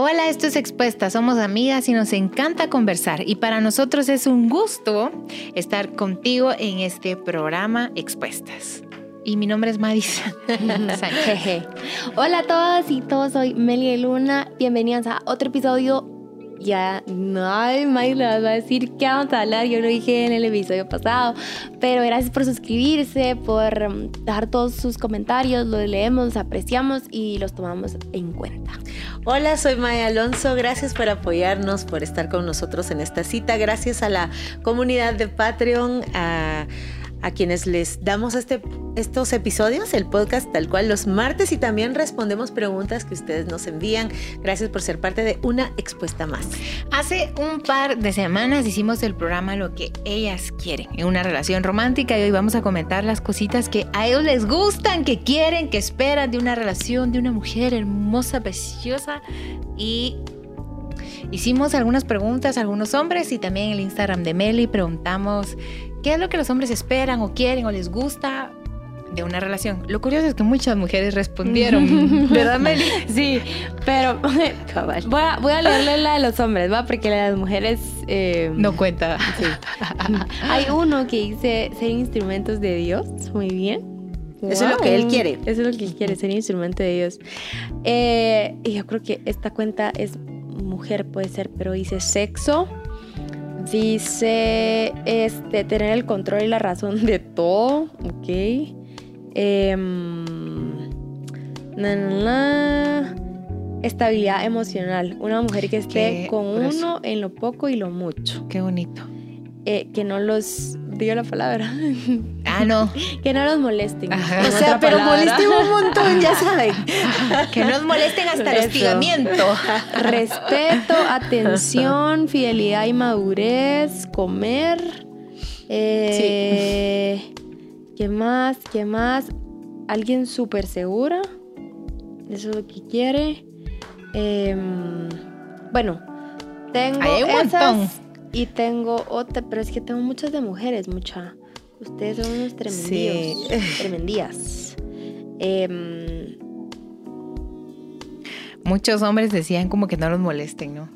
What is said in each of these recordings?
Hola, esto es Expuesta, somos amigas y nos encanta conversar y para nosotros es un gusto estar contigo en este programa Expuestas. Y mi nombre es Madison. Hola a todas y todos, soy Meli Luna. Bienvenidas a otro episodio ya no más le va a decir qué vamos a hablar. Yo lo dije en el episodio pasado, pero gracias por suscribirse, por um, dejar todos sus comentarios, los leemos, los apreciamos y los tomamos en cuenta. Hola, soy Maya Alonso. Gracias por apoyarnos, por estar con nosotros en esta cita. Gracias a la comunidad de Patreon, a a quienes les damos este, estos episodios, el podcast tal cual los martes y también respondemos preguntas que ustedes nos envían. Gracias por ser parte de una expuesta más. Hace un par de semanas hicimos el programa Lo que ellas quieren en una relación romántica y hoy vamos a comentar las cositas que a ellos les gustan, que quieren, que esperan de una relación, de una mujer hermosa, preciosa y Hicimos algunas preguntas a algunos hombres y también en el Instagram de Meli preguntamos ¿Qué es lo que los hombres esperan o quieren o les gusta de una relación? Lo curioso es que muchas mujeres respondieron, ¿verdad, Meli? Sí, pero voy a, voy a leerle la de los hombres, ¿va? Porque la de las mujeres... Eh, no cuenta. Hay uno que dice ser instrumentos de Dios, muy bien. Eso es lo que él quiere. Eso es lo que él quiere, ser instrumento de Dios. Eh, y yo creo que esta cuenta es mujer, puede ser, pero dice sexo, Dice este, tener el control y la razón de todo. Ok. Em, Estabilidad emocional. Una mujer que esté con uno en lo poco y lo mucho. Qué bonito. Eh, que no los digo la palabra. Ah, no. que no los molesten. o sea, pero molesten un montón, ya saben. que no nos molesten hasta el hostigamiento. Respeto, atención, fidelidad y madurez, comer. Eh, ¿Qué más? ¿Qué más? Alguien súper segura. Eso es lo que quiere. Em, bueno, tengo Hay un montón. Y tengo otra, pero es que tengo muchas de mujeres, mucha. Ustedes son unos tremendíos. Sí. Tremendías. Em, Muchos hombres decían como que no los molesten, ¿no?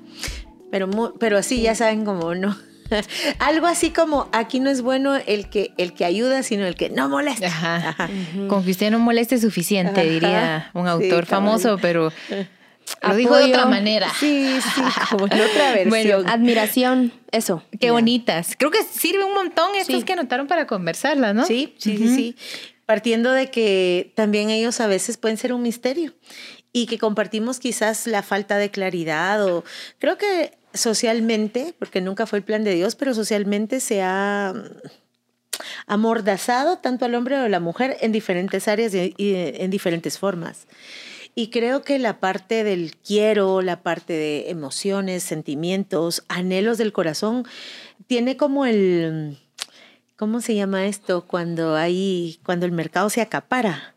Pero, pero así ya saben como no. Algo así como aquí no es bueno el que, el que ayuda, sino el que no molesta. Ajá. Con que usted no moleste suficiente, diría un autor famoso, pero lo dijo de otra manera. Sí, sí, como en otra versión. Bueno, admiración, eso. Qué bonitas. Creo que sirve un montón estas que anotaron para conversarlas, ¿no? Sí, sí, sí, sí. Partiendo de que también ellos a veces pueden ser un misterio y que compartimos quizás la falta de claridad o creo que socialmente, porque nunca fue el plan de Dios, pero socialmente se ha amordazado tanto al hombre o a la mujer en diferentes áreas y en diferentes formas. Y creo que la parte del quiero, la parte de emociones, sentimientos, anhelos del corazón, tiene como el, ¿cómo se llama esto? Cuando hay, cuando el mercado se acapara.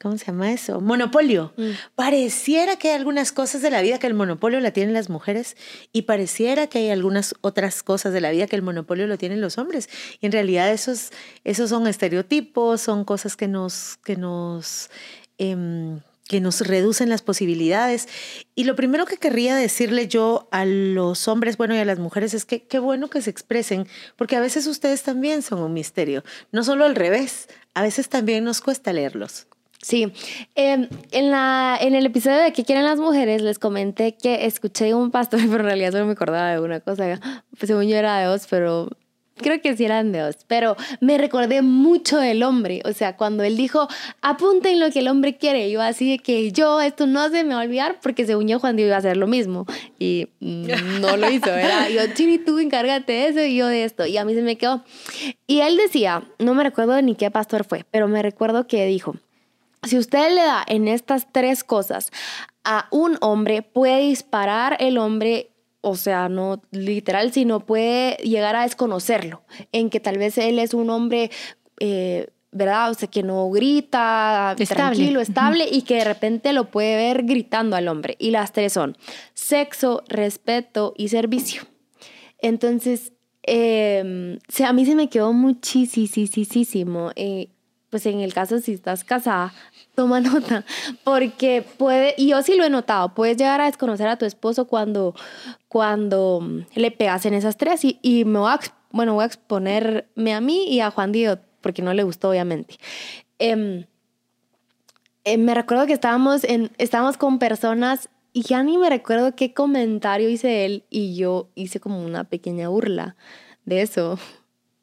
¿Cómo se llama eso? Monopolio. Mm. Pareciera que hay algunas cosas de la vida que el monopolio la tienen las mujeres y pareciera que hay algunas otras cosas de la vida que el monopolio lo tienen los hombres. Y en realidad esos, esos son estereotipos, son cosas que nos, que nos em, que nos reducen las posibilidades. Y lo primero que querría decirle yo a los hombres, bueno, y a las mujeres es que qué bueno que se expresen, porque a veces ustedes también son un misterio, no solo al revés, a veces también nos cuesta leerlos. Sí, em, en, la, en el episodio de ¿Qué quieren las mujeres? les comenté que escuché un pastor, pero en realidad solo me acordaba de una cosa, pues según yo era de dos, pero creo que sí eran dos, pero me recordé mucho del hombre, o sea, cuando él dijo, apunten lo que el hombre quiere, yo así de que yo esto no se me va a olvidar porque según yo Juan Diego iba a hacer lo mismo y no lo hizo, ¿verdad? Yo, Chini, tú encárgate de eso y yo de esto, y a mí se me quedó. Y él decía, no me recuerdo ni qué pastor fue, pero me recuerdo que dijo, si usted le da en estas tres cosas a un hombre, puede disparar el hombre o sea, no literal, sino puede llegar a desconocerlo, en que tal vez él es un hombre, eh, ¿verdad? O sea, que no grita, estable. tranquilo, estable, y que de repente lo puede ver gritando al hombre. Y las tres son sexo, respeto y servicio. Entonces, eh, a mí se me quedó muchísimo, eh, pues en el caso si estás casada, toma nota, porque puede, y yo sí lo he notado, puedes llegar a desconocer a tu esposo cuando, cuando le pegas en esas tres y, y me voy a, bueno, voy a exponerme a mí y a Juan Diego, porque no le gustó obviamente. Em, em, me recuerdo que estábamos, en, estábamos con personas y ya ni me recuerdo qué comentario hice él y yo hice como una pequeña burla de eso.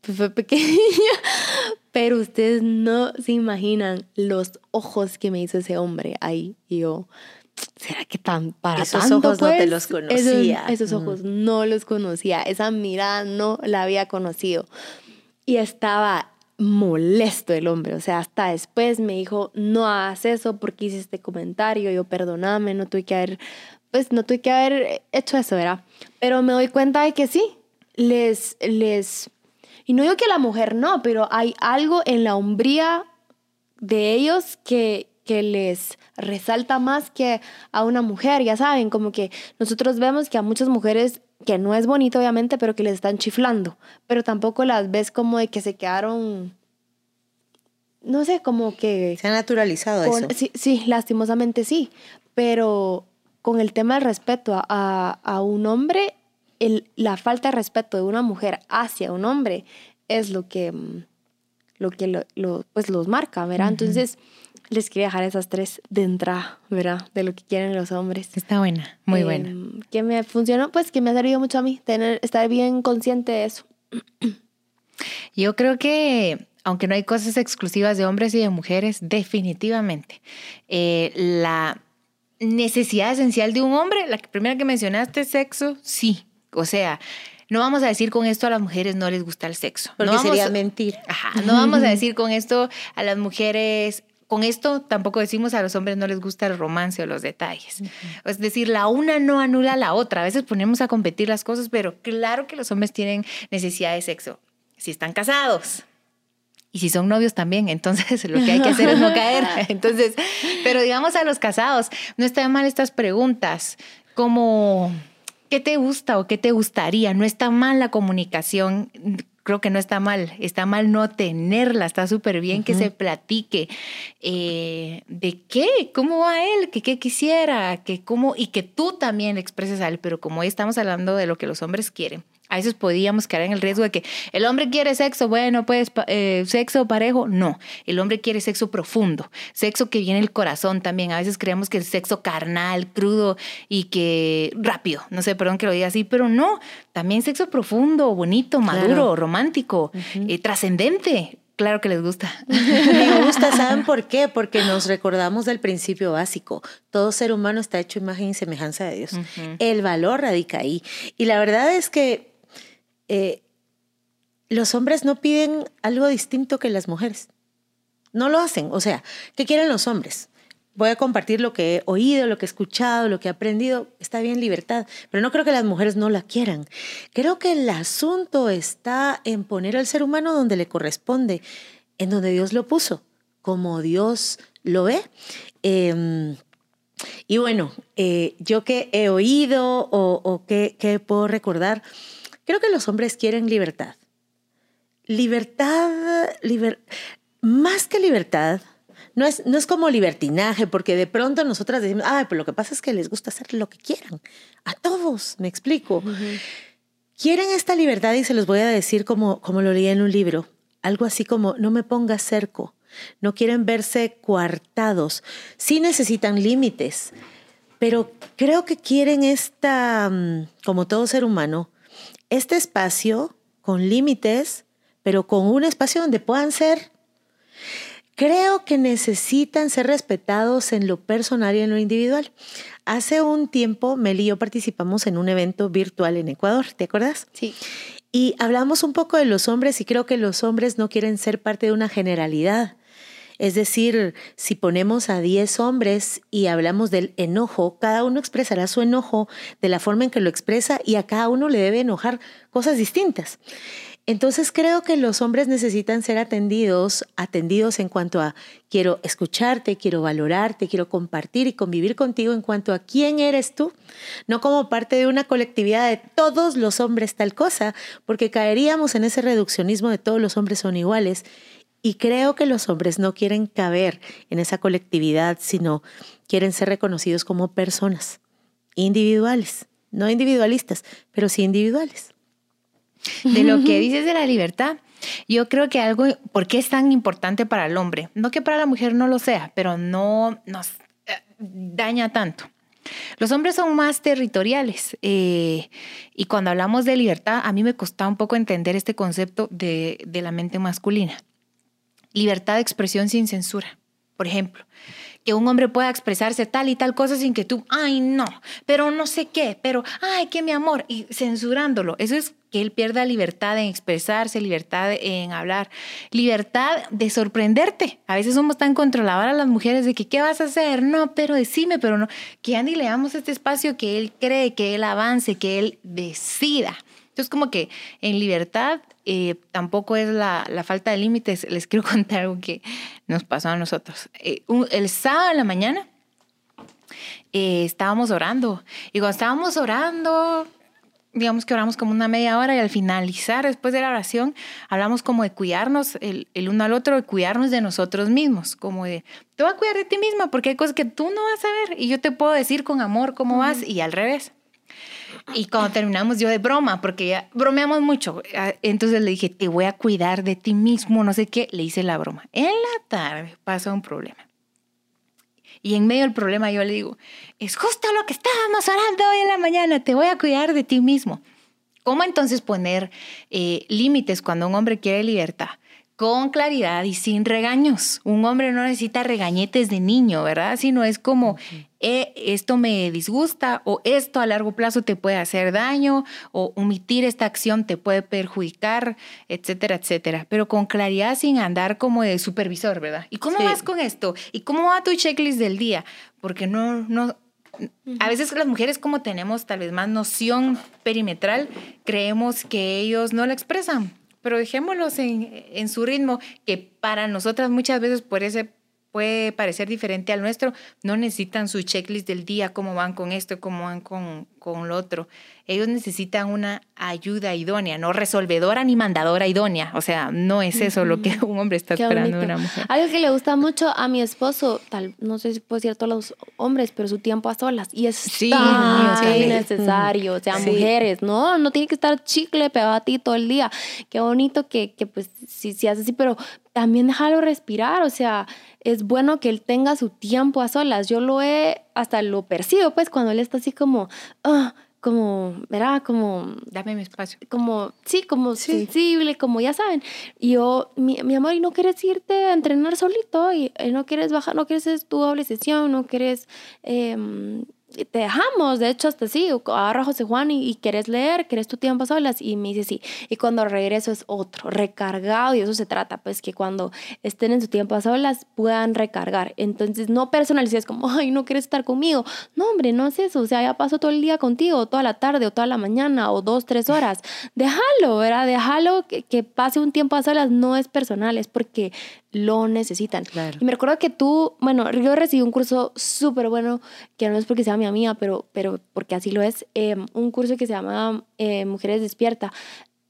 Pues fue pequeña, pero ustedes no se imaginan los ojos que me hizo ese hombre ahí. Y yo, ¿será que tan para Esos tanto, ojos no te pues? los conocía. Esos, esos Mm. ojos no los conocía. Esa mirada no la había conocido. Y estaba molesto el hombre. O sea, hasta después me dijo, no hagas eso porque hice este comentario. Yo, perdóname, no tuve que haber, pues no tuve que haber hecho eso, ¿verdad? Pero me doy cuenta de que sí, les, les, y no digo que la mujer no, pero hay algo en la hombría de ellos que, que les resalta más que a una mujer, ya saben, como que nosotros vemos que a muchas mujeres, que no es bonito obviamente, pero que les están chiflando, pero tampoco las ves como de que se quedaron, no sé, como que... Se ha naturalizado con- eso. sí, sí, lastimosamente sí, pero con el tema del respeto a, a- a un hombre, el- la falta de respeto de una mujer hacia un hombre es lo que, mm, lo que lo- lo- pues los marca, ¿verdad? Entonces, les quería dejar esas tres de entrada, ¿verdad? De lo que quieren los hombres. Está buena, muy Eh, buena. Que me funcionó, pues que me ha servido mucho a mí, tener, estar bien consciente de eso. Yo creo que, aunque no hay cosas exclusivas de hombres y de mujeres, definitivamente eh, la necesidad esencial de un hombre, la primera que mencionaste, sexo, sí. O sea, no vamos a decir con esto a las mujeres no les gusta el sexo. Porque no vamos sería a- mentir. Ajá, no vamos a decir con esto a las mujeres, con esto tampoco decimos a los hombres no les gusta el romance o los detalles. Es decir, la una no anula a la otra. A veces ponemos a competir las cosas, pero claro que los hombres tienen necesidad de sexo. Si están casados. Y si son novios también, entonces lo que hay que hacer es no caer. Entonces, pero digamos a los casados, no está mal estas preguntas, como ¿qué te gusta o qué te gustaría? No está mal la comunicación, creo que no está mal, está mal no tenerla, está súper bien que se platique eh, de qué, cómo va él, que qué quisiera, que cómo, y que tú también le expreses a él, pero como hoy estamos hablando de lo que los hombres quieren. A veces podíamos caer en el riesgo de que el hombre quiere sexo, bueno, pues eh, sexo parejo. No, el hombre quiere sexo profundo, sexo que viene del corazón también. A veces creemos que el sexo carnal, crudo y que rápido, no sé, perdón que lo diga así, pero no, también sexo profundo, bonito, maduro, Claro. romántico, eh, trascendente. Claro que les gusta. Me gusta, ¿saben por qué? Porque nos recordamos del principio básico. Todo ser humano está hecho imagen y semejanza de Dios. El valor radica ahí. Y la verdad es que eh, los hombres no piden algo distinto que las mujeres. No lo hacen. O sea, ¿qué quieren los hombres? Voy a compartir lo que he oído, lo que he escuchado, lo que he aprendido. Está bien, libertad. Pero no creo que las mujeres no la quieran. Creo que el asunto está en poner al ser humano donde le corresponde, en donde Dios lo puso, como Dios lo ve. Em, y bueno, eh, yo que he oído o, o que, que puedo recordar, creo que los hombres quieren libertad. Libertad, liber- más que libertad, no es, no es como libertinaje, porque de pronto nosotras decimos, ay, pero lo que pasa es que les gusta hacer lo que quieran. A todos, me explico. Quieren esta libertad y se los voy a decir como, como lo leí en un libro. Algo así como, no me pongas cerco. No quieren verse coartados. Sí necesitan límites, pero creo que quieren esta, mm, como todo ser humano, este espacio con límites, pero con un espacio donde puedan ser Creo que necesitan ser respetados en lo personal y en lo individual. Hace un tiempo, Mel y yo participamos en un evento virtual en Ecuador, ¿te acuerdas? Sí. Y hablamos un poco de los hombres y creo que los hombres no quieren ser parte de una generalidad. Es decir, si ponemos a 10 hombres y hablamos del enojo, cada uno expresará su enojo de la forma en que lo expresa y a cada uno le debe enojar cosas distintas. Entonces creo que los hombres necesitan ser atendidos, atendidos en cuanto a quiero escucharte, quiero valorarte, quiero compartir y convivir contigo en cuanto a quién eres tú, no como parte de una colectividad de todos los hombres tal cosa, porque caeríamos en ese reduccionismo de todos los hombres son iguales Y creo que los hombres no quieren caber en esa colectividad, sino quieren ser reconocidos como personas individuales, no individualistas, pero sí individuales. De lo que dices de la libertad, yo creo que algo, ¿por qué es tan importante para el hombre? No que para la mujer no lo sea, pero no nos eh, daña tanto. Los hombres son más territoriales eh, y cuando hablamos de libertad, a mí me costaba un poco entender este concepto de, de la mente masculina. Libertad de expresión sin censura, por ejemplo que un hombre pueda expresarse tal y tal cosa sin que tú, ay no, pero no sé qué, pero ay, que mi amor, y censurándolo. Eso es que él pierda libertad en expresarse, libertad en hablar, libertad de sorprenderte. A veces somos tan controladoras las mujeres de que, ¿qué vas a hacer? No, pero decime, pero no. Que Andy le damos este espacio que él cree, que él avance, que él decida. Entonces, como que en libertad eh, tampoco es la, falta de límites. Les quiero contar algo que nos pasó a nosotros. Eh, el sábado en la mañana eh, estábamos orando. Y cuando estábamos orando, digamos que oramos como una media hora y al finalizar, después de la oración, hablamos como de cuidarnos el, uno al otro, de cuidarnos de nosotros mismos, como de, te voy a cuidar de ti misma porque hay cosas que tú no vas a ver y yo te puedo decir con amor cómo vas y al revés. Y cuando terminamos yo de broma, porque ya bromeamos mucho, ah, entonces le dije, te voy a cuidar de ti mismo, no sé qué, le hice la broma. En la tarde pasó un problema. Y en medio del problema yo le digo, es justo lo que estábamos hablando hoy en la mañana, te voy a cuidar de ti mismo. ¿Cómo entonces poner eh, límites cuando un hombre quiere libertad? Con claridad y sin regaños. Un hombre no necesita regañetes de niño, ¿verdad? Sino es como, eh, esto me disgusta o esto a largo plazo te puede hacer daño o omitir esta acción te puede perjudicar, etcétera, etcétera. Pero con claridad sin andar como de supervisor, ¿verdad? ¿Y cómo vas con esto? ¿Y cómo va tu checklist del día? Porque no, no, a veces las mujeres como tenemos tal vez más noción perimetral, creemos que ellos no la expresan pero dejémoslos en, en, su ritmo, que para nosotras muchas veces por ese puede parecer diferente al nuestro, no necesitan su checklist del día, cómo van con esto, cómo van con, con lo otro. Ellos necesitan una ayuda idónea, no resolvedora ni mandadora idónea. O sea, no es eso lo que un hombre está esperando de una mujer. Algo que le gusta mucho a mi esposo, tal, no sé si puede cierto a los hombres, pero su tiempo a solas. Y es sí, tan necesario. O sea, mujeres, no, no tiene que estar chicle pegado a ti todo el día. Qué bonito que, que pues, si, si hace así, pero también déjalo respirar. O sea, es bueno que él tenga su tiempo a solas. Yo lo he, hasta lo percibo, pues, cuando él está así como, ah, como, ¿verdad? Como... Dame mi espacio. Como, sí, como sensible, como ya saben. Y yo, mi, mi, amor, ¿y no quieres irte a entrenar solito? ¿Y, y no quieres bajar, no quieres hacer tu doble sesión? ¿No quieres... Eh, te dejamos, de hecho, hasta sí, agarra José Juan y, quieres leer, quieres tu tiempo solas, y me dice sí. Y cuando regreso es otro, recargado, y eso se trata, pues que cuando estén en su tiempo a solas puedan recargar. Entonces, no personalices como, ay, no quieres estar conmigo. No, hombre, no es eso, o sea, ya paso todo el día contigo, toda la tarde, o toda la mañana, o dos, tres horas. Déjalo, ¿verdad? Déjalo que, que pase un tiempo a solas, no es personal, es porque lo necesitan. Y me recuerdo que tú, bueno, yo recibí un curso súper bueno, que no es porque sea mi amiga, pero, pero porque así lo es, em, un curso que se llama eh, Mujeres Despierta.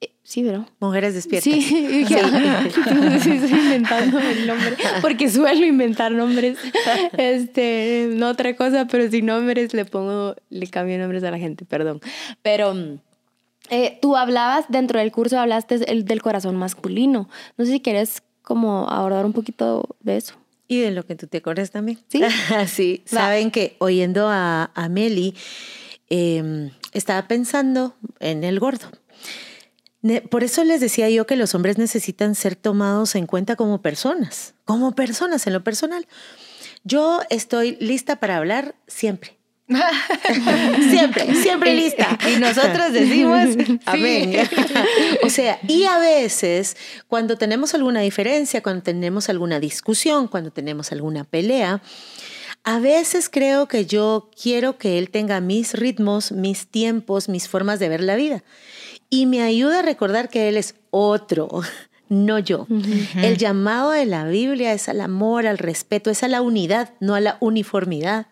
Eh, sí, pero... Mujeres Despiertas. Sí, sí. sí, estoy inventando el nombre, porque suelo inventar nombres. Este, no otra cosa, pero sin nombres le pongo, le cambio nombres a la gente, perdón. Pero... Eh, tú hablabas, dentro del curso hablaste el, del corazón masculino. No sé si quieres como abordar un poquito de eso. Y de lo que tú te acuerdas también. Sí. sí, saben que oyendo a, a Meli, em, estaba pensando en el gordo. Por eso les decía yo que los hombres necesitan ser tomados en cuenta como personas, como personas en lo personal. Yo estoy lista para hablar siempre. siempre, siempre lista. Y nosotros decimos, amén. o sea, y a veces cuando tenemos alguna diferencia, cuando tenemos alguna discusión, cuando tenemos alguna pelea, a veces creo que yo quiero que él tenga mis ritmos, mis tiempos, mis formas de ver la vida. Y me ayuda a recordar que él es otro, no yo. El llamado de la Biblia es al amor, al respeto, es a la unidad, no a la uniformidad.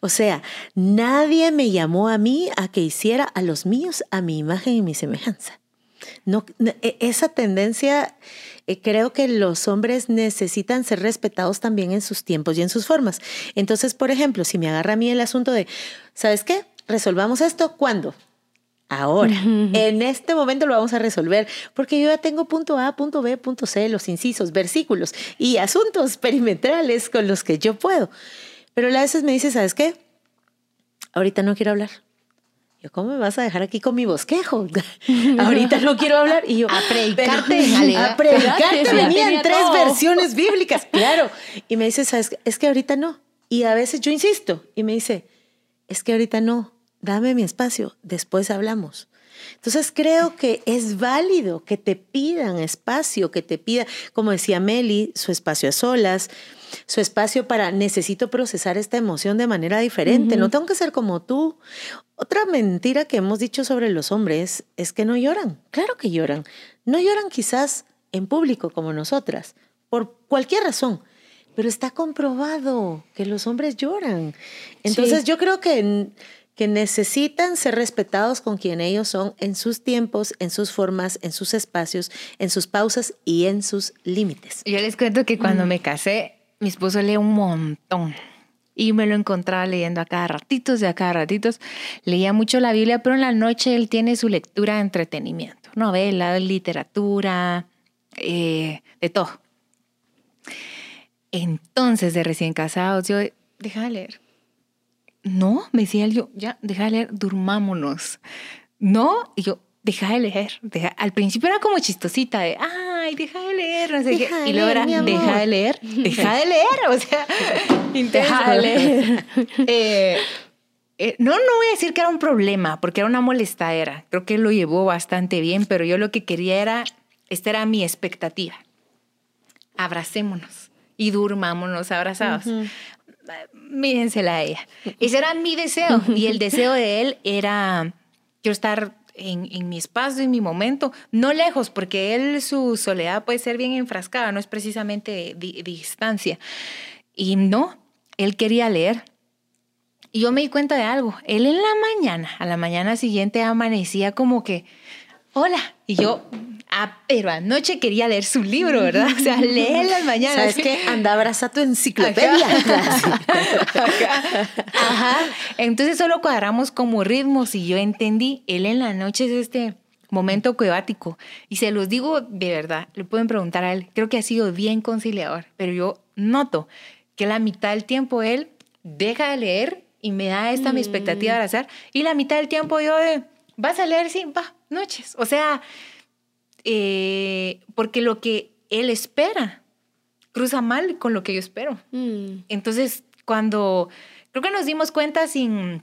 O sea, nadie me llamó a mí a que hiciera a los míos a mi imagen y mi semejanza. no, e, esa tendencia, eh, creo que los hombres necesitan ser respetados también en sus tiempos y en sus formas. Entonces, por ejemplo, si me agarra a mí el asunto de, ¿sabes qué? Resolvamos esto, ¿cuándo? Ahora, en este momento lo vamos a resolver, porque yo ya tengo punto A, punto B, punto C, los incisos, versículos y asuntos perimetrales con los que yo puedo. Pero a veces me dice, ¿sabes qué? Ahorita no quiero hablar. Yo, ¿cómo me vas a dejar aquí con mi bosquejo? Ahorita no quiero hablar. Y yo, a predicarte. a predicarte venían tres versiones bíblicas, claro. Y me dice, ¿sabes? Es que ahorita no. Y a veces yo insisto y me dice, es que ahorita no dame mi espacio, después hablamos. Entonces creo que es válido que te pidan espacio, que te pida, como decía Meli, su espacio a solas, su espacio para necesito procesar esta emoción de manera diferente, no tengo que ser como tú. Otra mentira que hemos dicho sobre los hombres es que no lloran. Claro que lloran. No lloran quizás en público como nosotras, por cualquier razón, pero está comprobado que los hombres lloran. Entonces yo creo que que necesitan ser respetados con quien ellos son en sus tiempos, en sus formas, en sus espacios, en sus pausas y en sus límites. Yo les cuento que cuando mm. me casé, mi esposo lee un montón y me lo encontraba leyendo a cada ratitos y a cada ratitos. Leía mucho la Biblia, pero en la noche él tiene su lectura de entretenimiento, novela, literatura, eh, de todo. Entonces, de recién casados, yo, deja de leer no, me decía él, yo, ya, deja de leer, durmámonos. No, y yo, deja de leer. Al principio era como chistosita de, ay, deja de leer, no sé qué. Y luego era, deja de leer, deja de leer, o sea, deja de leer. Eh, eh, no, no voy a decir que era un problema, porque era una molestadera. Creo que lo llevó bastante bien, pero yo lo que quería era, esta era mi expectativa. Abracémonos y durmámonos abrazados mídensela a ella. Ese era mi deseo y el deseo de él era yo estar en, mi espacio, en mi momento, no lejos, porque él su soledad puede ser bien enfrascada, no es precisamente distancia. Y no, él quería leer. Y yo me di cuenta de algo, él en la mañana, a la mañana siguiente amanecía como que, hola, y yo Ah, pero anoche quería leer su libro, ¿verdad? O sea, léelo al mañana. ¿Sabes qué? Anda, abraza tu enciclopedia. Ajá. Entonces solo cuadramos como ritmos y yo entendí, él en la noche es este momento cuevático. Y se los digo de verdad, le pueden preguntar a él, creo que ha sido bien conciliador, pero yo noto que la mitad del tiempo él deja de leer y me da esta mi expectativa de mm. abrazar, y la mitad del tiempo yo de, ¿vas a leer? Sí, va, noches. O sea, eh, porque lo que él espera cruza mal con lo que yo espero. Mm. Entonces, cuando creo que nos dimos cuenta sin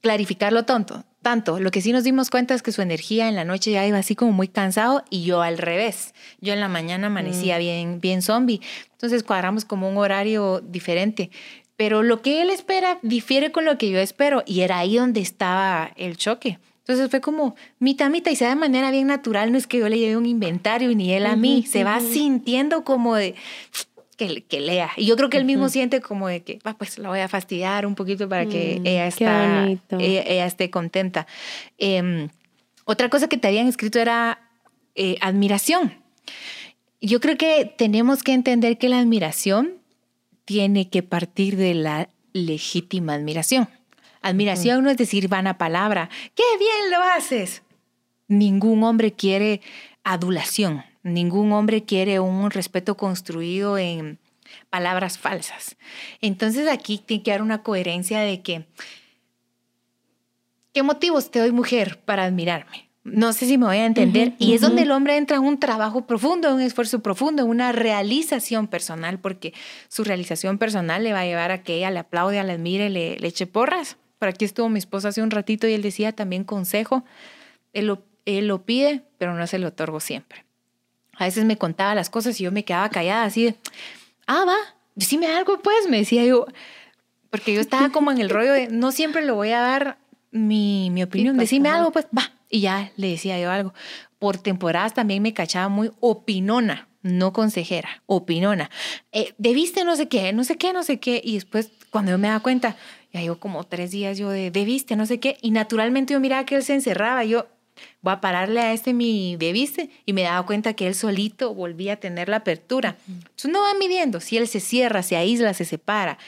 clarificarlo tanto, tanto, lo que sí nos dimos cuenta es que su energía en la noche ya iba así como muy cansado y yo al revés. Yo en la mañana amanecía mm. bien, bien zombie. Entonces cuadramos como un horario diferente. Pero lo que él espera difiere con lo que yo espero y era ahí donde estaba el choque. Entonces fue como mitad, mitad y sea de manera bien natural, no es que yo le lleve un inventario ni él a mí, se va sintiendo como de que, que, lea. Y yo creo que él mismo siente como de que, va, pues la voy a fastidiar un poquito para que mm, ella, está, ella, esté contenta. Em, otra cosa que te habían escrito era eh, admiración. Yo creo que tenemos que entender que la admiración tiene que partir de la legítima admiración. Admiración no es decir vana palabra, qué bien lo haces. Ningún hombre quiere adulación, ningún hombre quiere un respeto construido en palabras falsas. Entonces aquí tiene que haber una coherencia de que, ¿qué motivos te doy mujer para admirarme? No sé si me voy a entender. y es donde el hombre entra en un trabajo profundo, un esfuerzo profundo, una realización personal, porque su realización personal le va a llevar a que ella le aplaude, le admire, le, le eche porras. Por aquí estuvo mi esposa hace un ratito y él decía también consejo. Él lo, él lo pide, pero no se lo otorgo siempre. A veces me contaba las cosas y yo me quedaba callada así de, ah, va, decime algo pues, me decía yo, porque yo estaba como en el rollo de, no siempre le voy a dar mi, mi opinión, pues, decime algo pues, va, y ya le decía yo algo. Por temporadas también me cachaba muy opinona, no consejera, opinona. Eh, debiste no sé qué, no sé qué, no sé qué, y después cuando yo me daba cuenta, ya llevo como tres días yo de, debiste, no sé qué. Y naturalmente yo miraba que él se encerraba. Yo, voy a pararle a este mi bebiste y me daba cuenta que él solito volvía a tener la apertura. Entonces no va midiendo, si él se cierra, se aísla, se separa,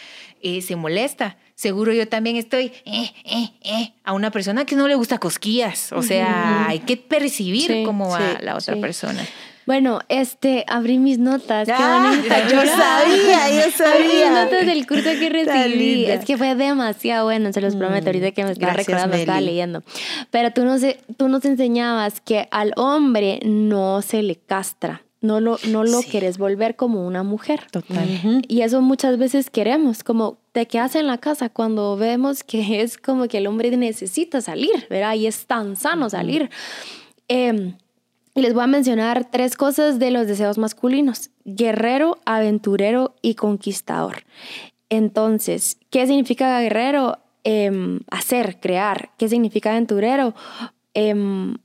eh, se molesta, seguro yo también estoy eh, eh, eh, a una persona que no le gusta cosquillas, o sea, hay que percibir cómo va la otra persona. Bueno, este, abrí mis notas. Qué Ah, bonita. yo sabía, yo Abrí mis sabía. notas del curso que recibí. Es que fue demasiado bueno, se los prometo. Ahorita que me estaba recordando, estaba Meli. leyendo. Pero tú nos, tú nos enseñabas que al hombre no se le castra. No lo, no lo Sí. quieres volver como una mujer. Total. Y eso muchas veces queremos, como te quedas en la casa cuando vemos que es como que el hombre necesita salir, ¿verdad? Y es tan sano salir. Eh, y les voy a mencionar tres cosas de los deseos masculinos. Guerrero, aventurero y conquistador. Entonces, ¿qué significa guerrero? Em, hacer, crear. ¿Qué significa aventurero? Em,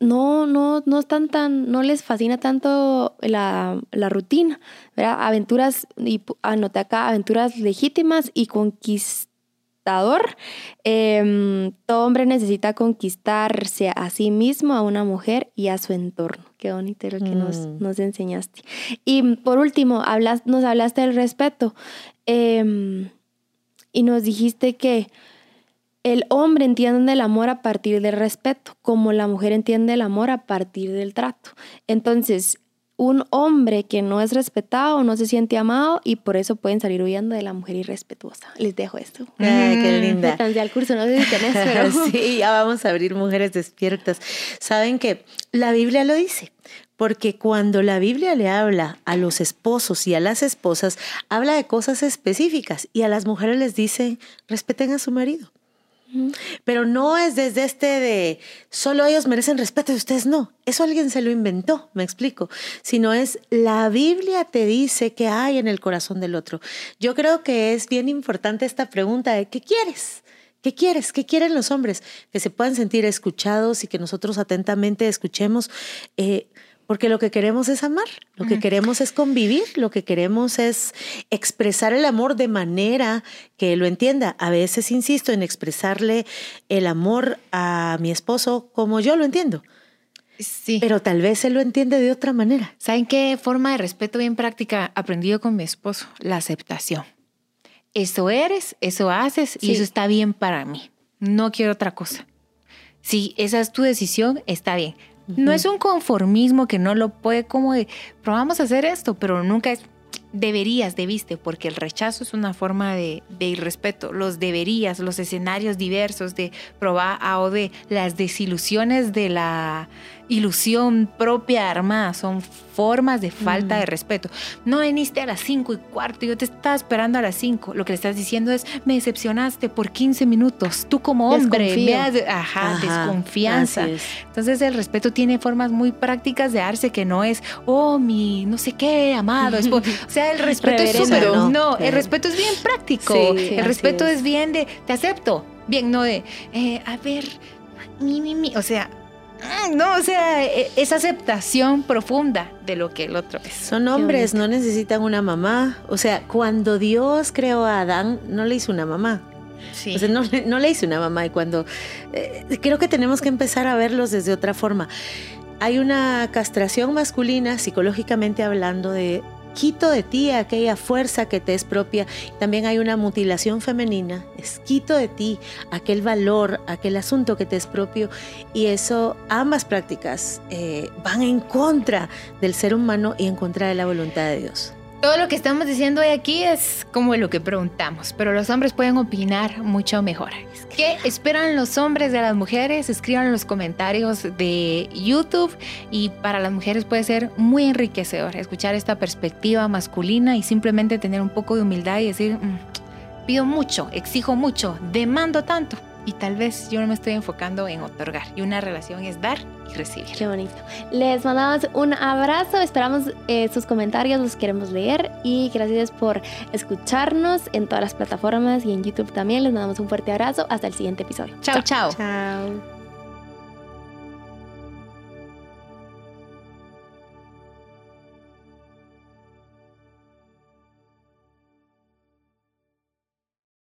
no, no, no están tan, no les fascina tanto la, la rutina, ¿verdad? Aventuras, y anoté acá, aventuras legítimas y conquistador. Em, todo hombre necesita conquistarse a sí mismo, a una mujer y a su entorno. Qué bonito lo que nos, Mm. nos enseñaste. Y por último, hablas, nos hablaste del respeto em, y nos dijiste que el hombre entiende el amor a partir del respeto, como la mujer entiende el amor a partir del trato. Entonces, un hombre que no es respetado no se siente amado y por eso pueden salir huyendo de la mujer irrespetuosa. Les dejo esto. Ay, qué Mm. linda. Cansé al curso, no sé si tenés, pero... sí, ya vamos a abrir mujeres despiertas. Saben que la Biblia lo dice, porque cuando la Biblia le habla a los esposos y a las esposas, habla de cosas específicas y a las mujeres les dice, respeten a su marido. Pero no es desde este de solo ellos merecen respeto y ustedes no. Eso alguien se lo inventó, me explico. Sino es la Biblia te dice que hay en el corazón del otro. Yo creo que es bien importante esta pregunta de ¿qué quieres? ¿Qué quieres? ¿Qué quieren los hombres? Que se puedan sentir escuchados y que nosotros atentamente escuchemos. eh, porque lo que queremos es amar, lo que queremos es convivir, lo que queremos es expresar el amor de manera que lo entienda. A veces insisto en expresarle el amor a mi esposo como yo lo entiendo, Sí. pero tal vez él lo entiende de otra manera. ¿Saben qué forma de respeto bien práctica aprendí yo con mi esposo? La aceptación. Eso eres, eso haces y eso está bien para mí. No quiero otra cosa. Si esa es tu decisión, está bien. No es un conformismo que no lo puede como de, probamos a hacer esto, pero nunca es deberías, debiste, porque el rechazo es una forma de, de irrespeto. Los deberías, los escenarios diversos de probar A o B, las desilusiones de la ilusión propia armada son formas de falta de respeto. No viniste a las 5 y cuarto, yo te estaba esperando a las 5. Lo que le estás diciendo es, me decepcionaste por 15 minutos. Tú como hombre, has- ajá, Ajá, desconfianza. es. Entonces el respeto tiene formas muy prácticas de darse que no es, oh, mi no sé qué, amado. esposo". O sea, el respeto es súper, ¿no? el respeto es bien práctico. Sí, el respeto es. es. bien de, te acepto. Bien, no de, eh, a ver, mi, mi, mi. O sea, mm, no, o sea, e- esa aceptación profunda de lo que el otro es. Son hombres, no necesitan una mamá. O sea, cuando Dios creó a Adán, no le hizo una mamá. Sí. O sea, no, le- no le hice una mamá y cuando eh, creo que tenemos que empezar a verlos desde otra forma. Hay una castración masculina, psicológicamente hablando, de quito de ti aquella fuerza que te es propia. También hay una mutilación femenina, es quito de ti aquel valor, aquel asunto que te es propio. Y eso, ambas prácticas eh, van en contra del ser humano y en contra de la voluntad de Dios. Todo lo que estamos diciendo hoy aquí es como lo que preguntamos, pero los hombres pueden opinar mucho mejor. ¿Qué esperan los hombres de las mujeres? Escriban en los comentarios de YouTube y para las mujeres puede ser muy enriquecedor escuchar esta perspectiva masculina y simplemente tener un poco de humildad y decir, "Mm, pido mucho, exijo mucho, demando tanto y tal vez yo no me estoy enfocando en otorgar y una relación es dar y recibir. Qué bonito. Les mandamos un abrazo, esperamos eh, sus comentarios, los queremos leer y gracias por escucharnos en todas las plataformas y en YouTube también. Les mandamos un fuerte abrazo. Hasta el siguiente episodio. Chao, chao. Chao.